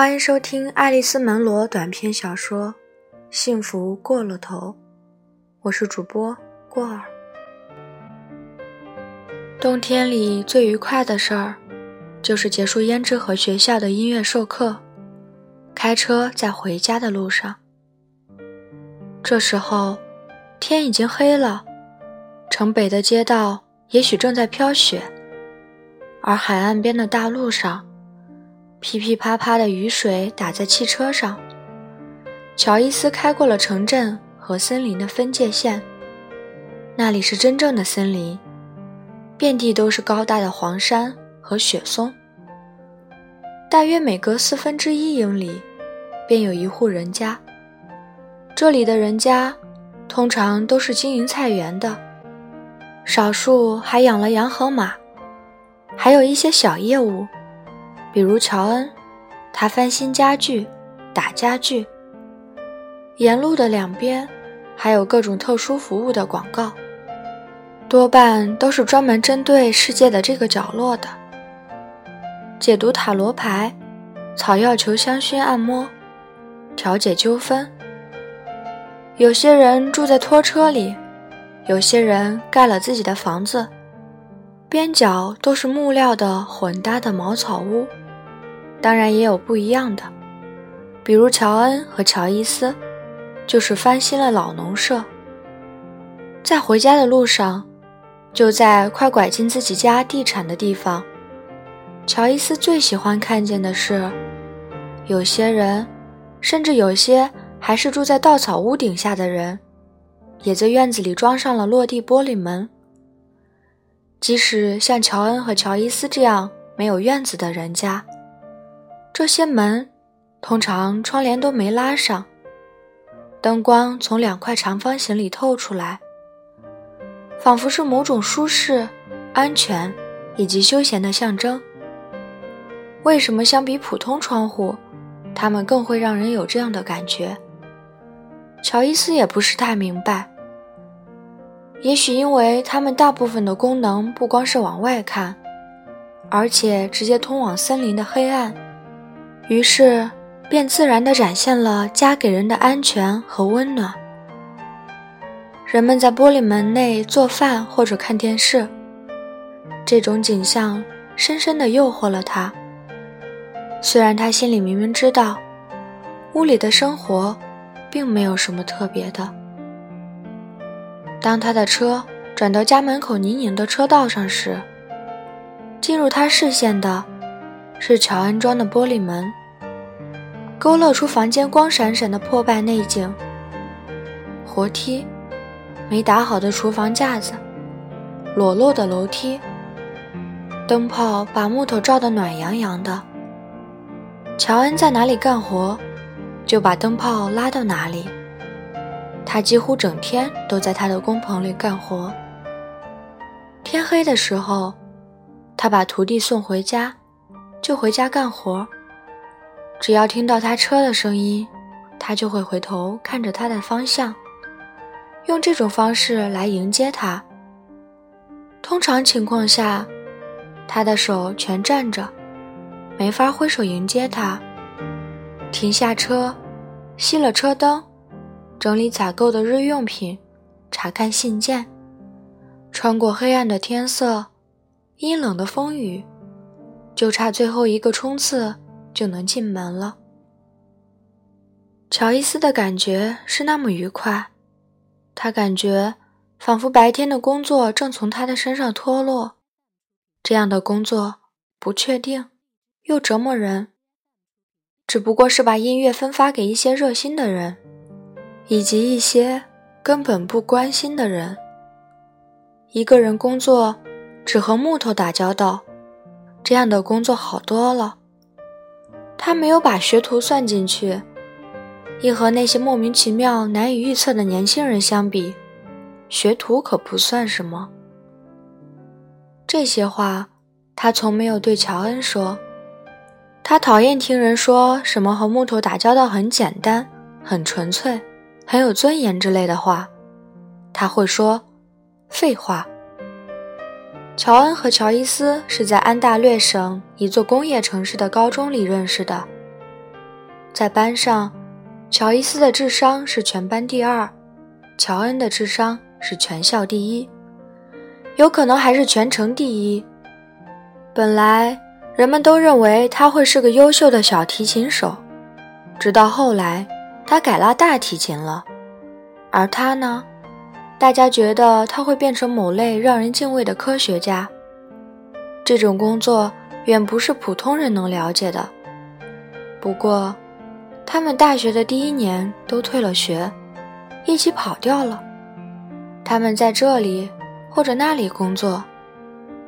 欢迎收听《爱丽丝·门罗》短篇小说《幸福过了头》，我是主播过儿。冬天里最愉快的事儿，就是结束胭脂河学校的音乐授课，开车在回家的路上。这时候，天已经黑了，城北的街道也许正在飘雪，而海岸边的大路上。噼噼啪啪的雨水打在汽车上。乔伊斯开过了城镇和森林的分界线，那里是真正的森林，遍地都是高大的黄山和雪松。大约每隔四分之一英里，便有一户人家。这里的人家通常都是经营菜园的，少数还养了羊和马，还有一些小业务。比如乔恩，他翻新家具、打家具。沿路的两边还有各种特殊服务的广告，多半都是专门针对世界的这个角落的。解读塔罗牌、草药球香薰按摩、调解纠纷。有些人住在拖车里，有些人盖了自己的房子，边角都是木料的混搭的茅草屋。当然也有不一样的，比如乔恩和乔伊斯，就是翻新了老农舍。在回家的路上，就在快拐进自己家地产的地方，乔伊斯最喜欢看见的是，有些人，甚至有些还是住在稻草屋顶下的人，也在院子里装上了落地玻璃门。即使像乔恩和乔伊斯这样没有院子的人家。这些门通常窗帘都没拉上，灯光从两块长方形里透出来，仿佛是某种舒适、安全以及休闲的象征。为什么相比普通窗户，它们更会让人有这样的感觉？乔伊斯也不是太明白。也许因为它们大部分的功能不光是往外看，而且直接通往森林的黑暗。于是，便自然地展现了家给人的安全和温暖。人们在玻璃门内做饭或者看电视，这种景象深深地诱惑了他。虽然他心里明明知道，屋里的生活并没有什么特别的。当他的车转到家门口泥泞的车道上时，进入他视线的是乔安装的玻璃门。勾勒出房间光闪闪的破败内景，活梯，没打好的厨房架子，裸露的楼梯，灯泡把木头照得暖洋洋的。乔恩在哪里干活，就把灯泡拉到哪里。他几乎整天都在他的工棚里干活。天黑的时候，他把徒弟送回家，就回家干活。只要听到他车的声音，他就会回头看着他的方向，用这种方式来迎接他。通常情况下，他的手全站着，没法挥手迎接他。停下车，熄了车灯，整理采购的日用品，查看信件，穿过黑暗的天色，阴冷的风雨，就差最后一个冲刺。就能进门了。乔伊斯的感觉是那么愉快，他感觉仿佛白天的工作正从他的身上脱落。这样的工作不确定，又折磨人。只不过是把音乐分发给一些热心的人，以及一些根本不关心的人。一个人工作只和木头打交道，这样的工作好多了。他没有把学徒算进去，一和那些莫名其妙、难以预测的年轻人相比，学徒可不算什么。这些话他从没有对乔恩说。他讨厌听人说什么和木头打交道很简单、很纯粹、很有尊严之类的话。他会说废话。乔恩和乔伊斯是在安大略省一座工业城市的高中里认识的。在班上，乔伊斯的智商是全班第二，乔恩的智商是全校第一，有可能还是全城第一。本来人们都认为他会是个优秀的小提琴手，直到后来他改拉大提琴了，而他呢，大家觉得他会变成某类让人敬畏的科学家。这种工作远不是普通人能了解的。不过，他们大学的第一年都退了学，一起跑掉了。他们在这里或者那里工作，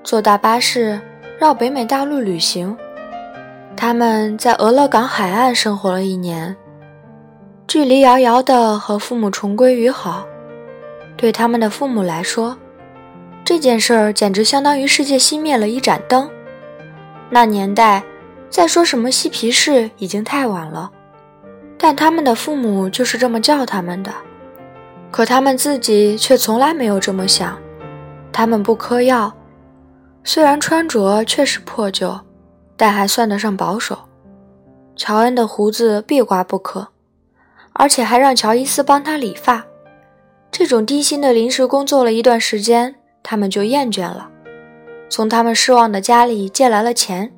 坐大巴士绕北美大陆旅行。他们在俄勒冈海岸生活了一年，距离遥遥的和父母重归于好。对他们的父母来说，这件事儿简直相当于世界熄灭了一盏灯。那年代。再说什么嬉皮士已经太晚了，但他们的父母就是这么叫他们的，可他们自己却从来没有这么想。他们不嗑药，虽然穿着确实破旧，但还算得上保守。乔恩的胡子必刮不可，而且还让乔伊斯帮他理发。这种低薪的临时工作了一段时间，他们就厌倦了，从他们失望的家里借来了钱。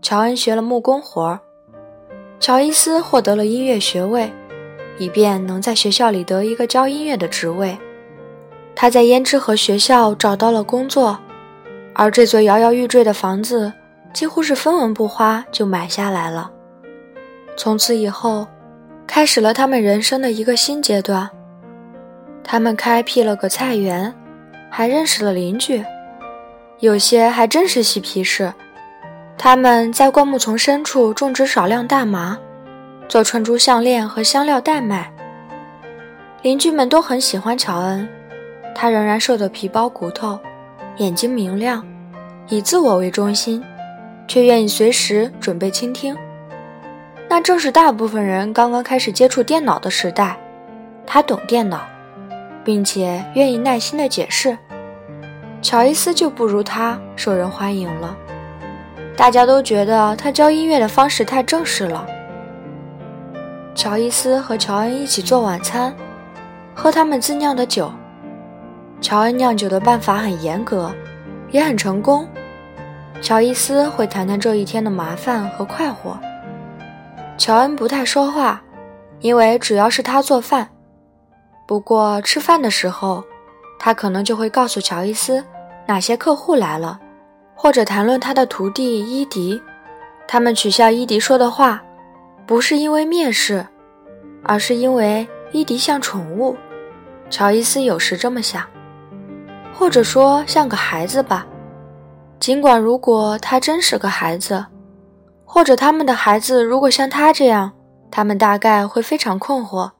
乔恩学了木工活，乔伊斯获得了音乐学位，以便能在学校里得一个教音乐的职位。他在胭脂河学校找到了工作，而这座摇摇欲坠的房子几乎是分文不花就买下来了。从此以后，开始了他们人生的一个新阶段。他们开辟了个菜园，还认识了邻居，有些还真是嬉皮士。他们在灌木丛深处种植少量大麻，做串珠项链和香料代卖。邻居们都很喜欢乔恩，他仍然瘦得皮包骨头，眼睛明亮，以自我为中心，却愿意随时准备倾听。那正是大部分人刚刚开始接触电脑的时代。他懂电脑，并且愿意耐心地解释。乔伊斯就不如他受人欢迎了。大家都觉得他教音乐的方式太正式了。乔伊斯和乔恩一起做晚餐，喝他们自酿的酒。乔恩酿酒的办法很严格，也很成功。乔伊斯会谈谈这一天的麻烦和快活。乔恩不太说话，因为主要是他做饭。不过吃饭的时候，他可能就会告诉乔伊斯哪些客户来了。或者谈论他的徒弟伊迪，他们取笑伊迪说的话，不是因为蔑视，而是因为伊迪像宠物。乔伊斯有时这么想，或者说像个孩子吧。尽管如果他真是个孩子，或者他们的孩子如果像他这样，他们大概会非常困惑，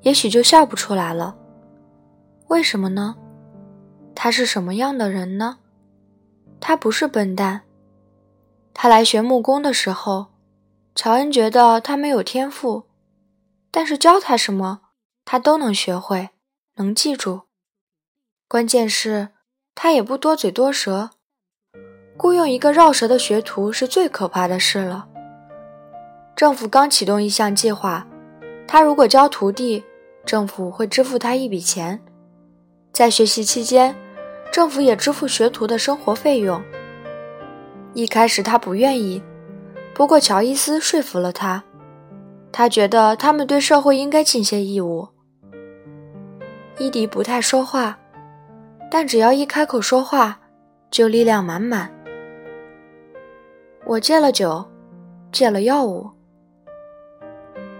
也许就笑不出来了。为什么呢？他是什么样的人呢？他不是笨蛋。他来学木工的时候，乔恩觉得他没有天赋，但是教他什么，他都能学会，能记住。关键是，他也不多嘴多舌。雇佣一个绕舌的学徒是最可怕的事了。政府刚启动一项计划，他如果教徒弟，政府会支付他一笔钱，在学习期间。政府也支付学徒的生活费用。一开始他不愿意，不过乔伊斯说服了他。他觉得他们对社会应该尽些义务。伊迪不太说话，但只要一开口说话，就力量满满。我戒了酒，戒了药物。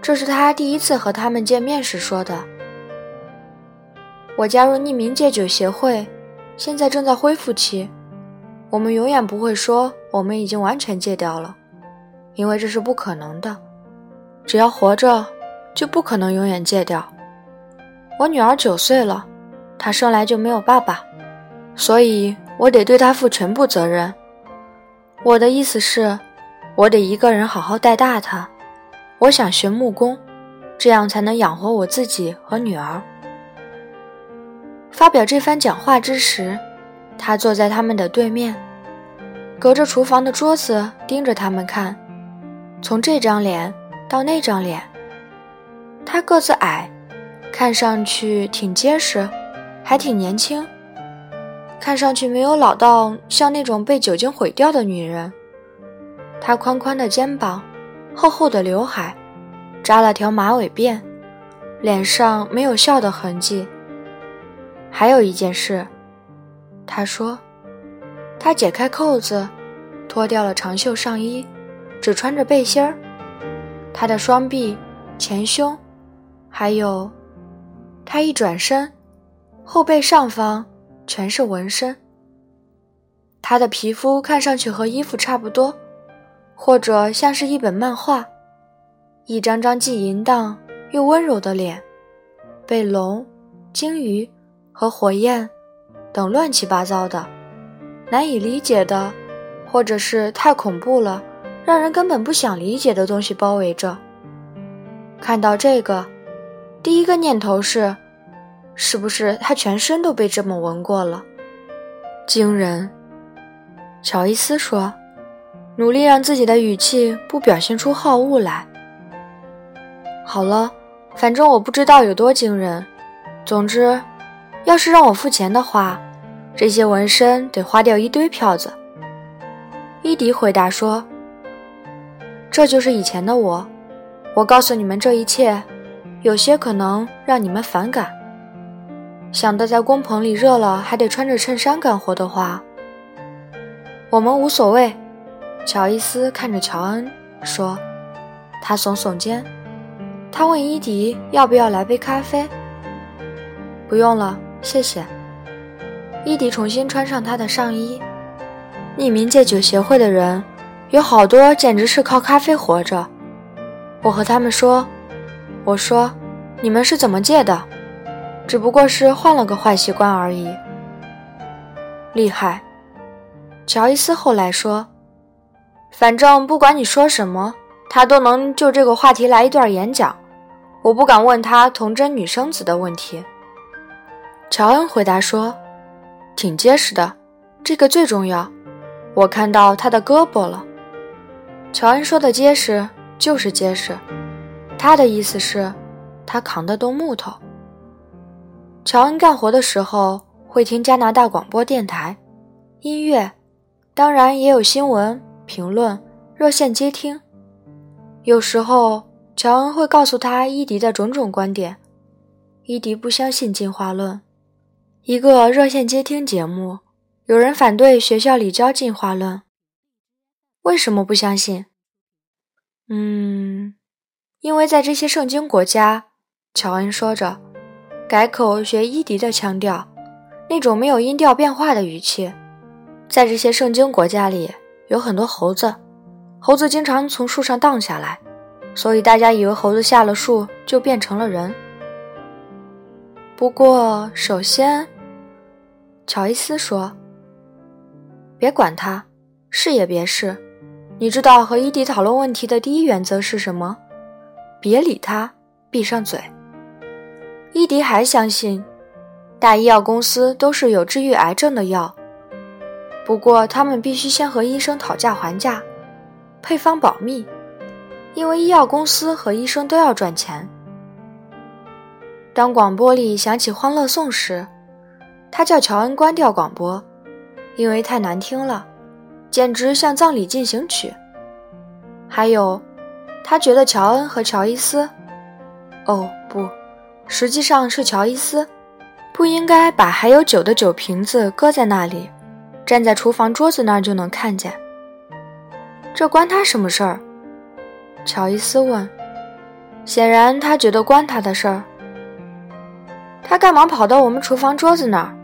这是他第一次和他们见面时说的。我加入匿名戒酒协会。现在正在恢复期，我们永远不会说我们已经完全戒掉了，因为这是不可能的。只要活着，就不可能永远戒掉。我女儿九岁了，她生来就没有爸爸，所以我得对她负全部责任。我的意思是，我得一个人好好带大她。我想学木工，这样才能养活我自己和女儿。发表这番讲话之时，他坐在他们的对面，隔着厨房的桌子盯着他们看。从这张脸，到那张脸。他个子矮，看上去挺结实，还挺年轻，看上去没有老到像那种被酒精毁掉的女人。她宽宽的肩膀，厚厚的刘海，扎了条马尾辫，脸上没有笑的痕迹。还有一件事，他说，他解开扣子，脱掉了长袖上衣，只穿着背心儿。他的双臂、前胸，还有，他一转身，后背上方全是纹身。他的皮肤看上去和衣服差不多。或者像是一本漫画，一张张既淫荡又温柔的脸，被龙、鲸鱼和火焰等乱七八糟的、难以理解的，或者是太恐怖了，让人根本不想理解的东西包围着。看到这个，第一个念头是：是不是他全身都被这么闻过了？惊人，乔伊斯说。努力让自己的语气不表现出好恶来。好了，反正我不知道有多惊人。总之，要是让我付钱的话，这些纹身得花掉一堆票子。伊迪回答说：“这就是以前的我。我告诉你们这一切，有些可能让你们反感。想到在工棚里热了还得穿着衬衫干活的话，我们无所谓。”乔伊斯看着乔恩说：“他耸耸肩，他问伊迪要不要来杯咖啡。不用了，谢谢。”伊迪重新穿上他的上衣。匿名戒酒协会的人有好多简直是靠咖啡活着。我和他们说：“我说，你们是怎么戒的？只不过是换了个坏习惯而已。”厉害，乔伊斯后来说。反正不管你说什么，他都能就这个话题来一段演讲。我不敢问他童真女生子的问题。乔恩回答说：“挺结实的，这个最重要。我看到他的胳膊了。”乔恩说的结实就是结实，他的意思是，他扛得动木头。乔恩干活的时候会听加拿大广播电台，音乐，当然也有新闻。评论热线接听，有时候乔恩会告诉他伊迪的种种观点。伊迪不相信进化论。一个热线接听节目，有人反对学校里教进化论。为什么不相信？嗯，因为在这些圣经国家，乔恩说着，改口学伊迪的腔调，那种没有音调变化的语气，在这些圣经国家里。有很多猴子，猴子经常从树上荡下来，所以大家以为猴子下了树就变成了人。不过，首先，乔伊斯说：“别管他，是也别是。你知道和伊迪讨论问题的第一原则是什么？别理他，闭上嘴。”伊迪还相信，大医药公司都是有治愈癌症的药。不过，他们必须先和医生讨价还价，配方保密，因为医药公司和医生都要赚钱。当广播里响起欢乐颂时，他叫乔恩关掉广播，因为太难听了，简直像葬礼进行曲。还有，他觉得乔恩和乔伊斯，哦不，实际上是乔伊斯，不应该把还有酒的酒瓶子搁在那里。站在厨房桌子那儿就能看见，这关他什么事儿？乔伊斯问。显然他觉得关他的事儿。他干嘛跑到我们厨房桌子那儿？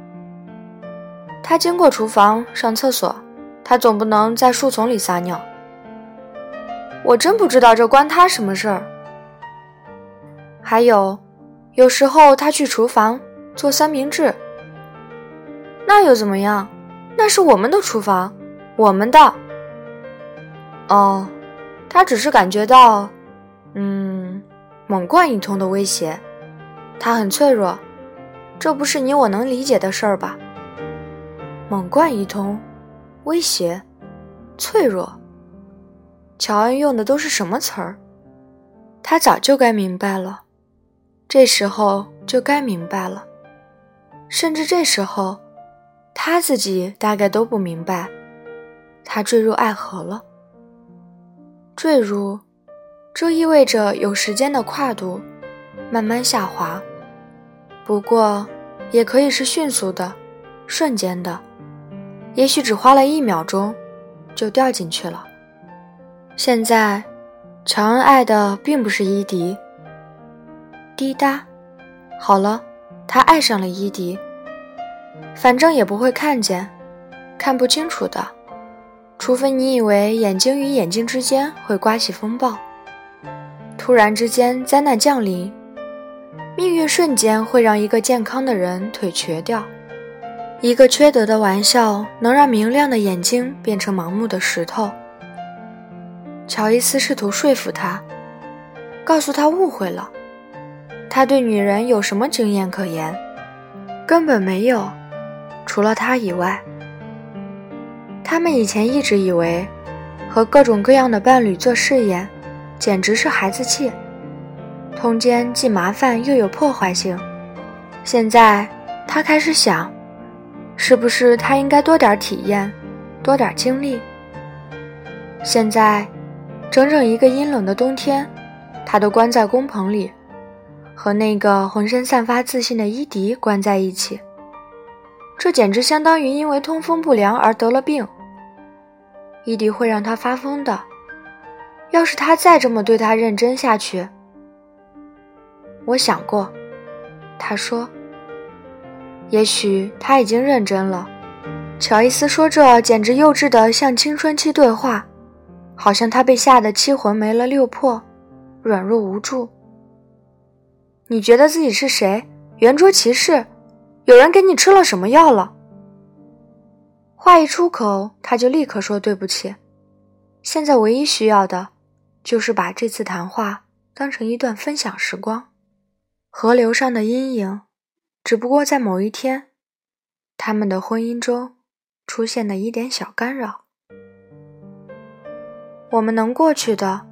他经过厨房上厕所，他总不能在树丛里撒尿。我真不知道这关他什么事儿。还有，有时候他去厨房做三明治，那又怎么样？那是我们的厨房，我们的。哦，他只是感觉到，嗯，猛灌一通的威胁。他很脆弱，这不是你我能理解的事儿吧？猛灌一通，威胁，脆弱。乔恩用的都是什么词儿？他早就该明白了，这时候就该明白了，甚至这时候，他自己大概都不明白，他坠入爱河了。坠入，这意味着有时间的跨度，慢慢下滑。不过，也可以是迅速的、瞬间的，也许只花了一秒钟，就掉进去了。现在，乔恩爱的并不是伊迪。滴答，好了，他爱上了伊迪。反正也不会看见，看不清楚的。除非你以为眼睛与眼睛之间会刮起风暴，突然之间灾难降临，命运瞬间会让一个健康的人腿瘸掉，一个缺德的玩笑能让明亮的眼睛变成盲目的石头。乔伊斯试图说服他，告诉他误会了，他对女人有什么经验可言？根本没有，除了他以外。他们以前一直以为，和各种各样的伴侣做试验，简直是孩子气，通奸既麻烦又有破坏性。现在他开始想，是不是他应该多点体验，多点经历？现在，整整一个阴冷的冬天，他都关在工棚里，和那个浑身散发自信的伊迪关在一起。这简直相当于因为通风不良而得了病。伊迪会让他发疯的。要是他再这么对他认真下去，我想过，他说。也许他已经认真了。乔伊斯说这简直幼稚的像青春期对话，好像他被吓得七魂没了六魄，软弱无助。你觉得自己是谁？圆桌骑士？有人给你吃了什么药了？话一出口，他就立刻说对不起。现在唯一需要的，就是把这次谈话当成一段分享时光。河流上的阴影，只不过在某一天，他们的婚姻中出现的一点小干扰。我们能过去的，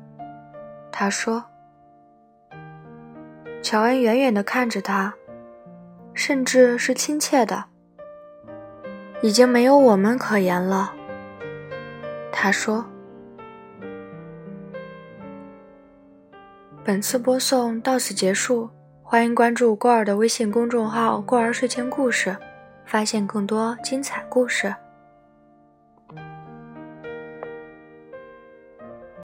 他说。乔恩远远地看着他。甚至是亲切的，已经没有我们可言了。他说：“本次播送到此结束，欢迎关注过儿的微信公众号‘过儿睡前故事’，发现更多精彩故事。”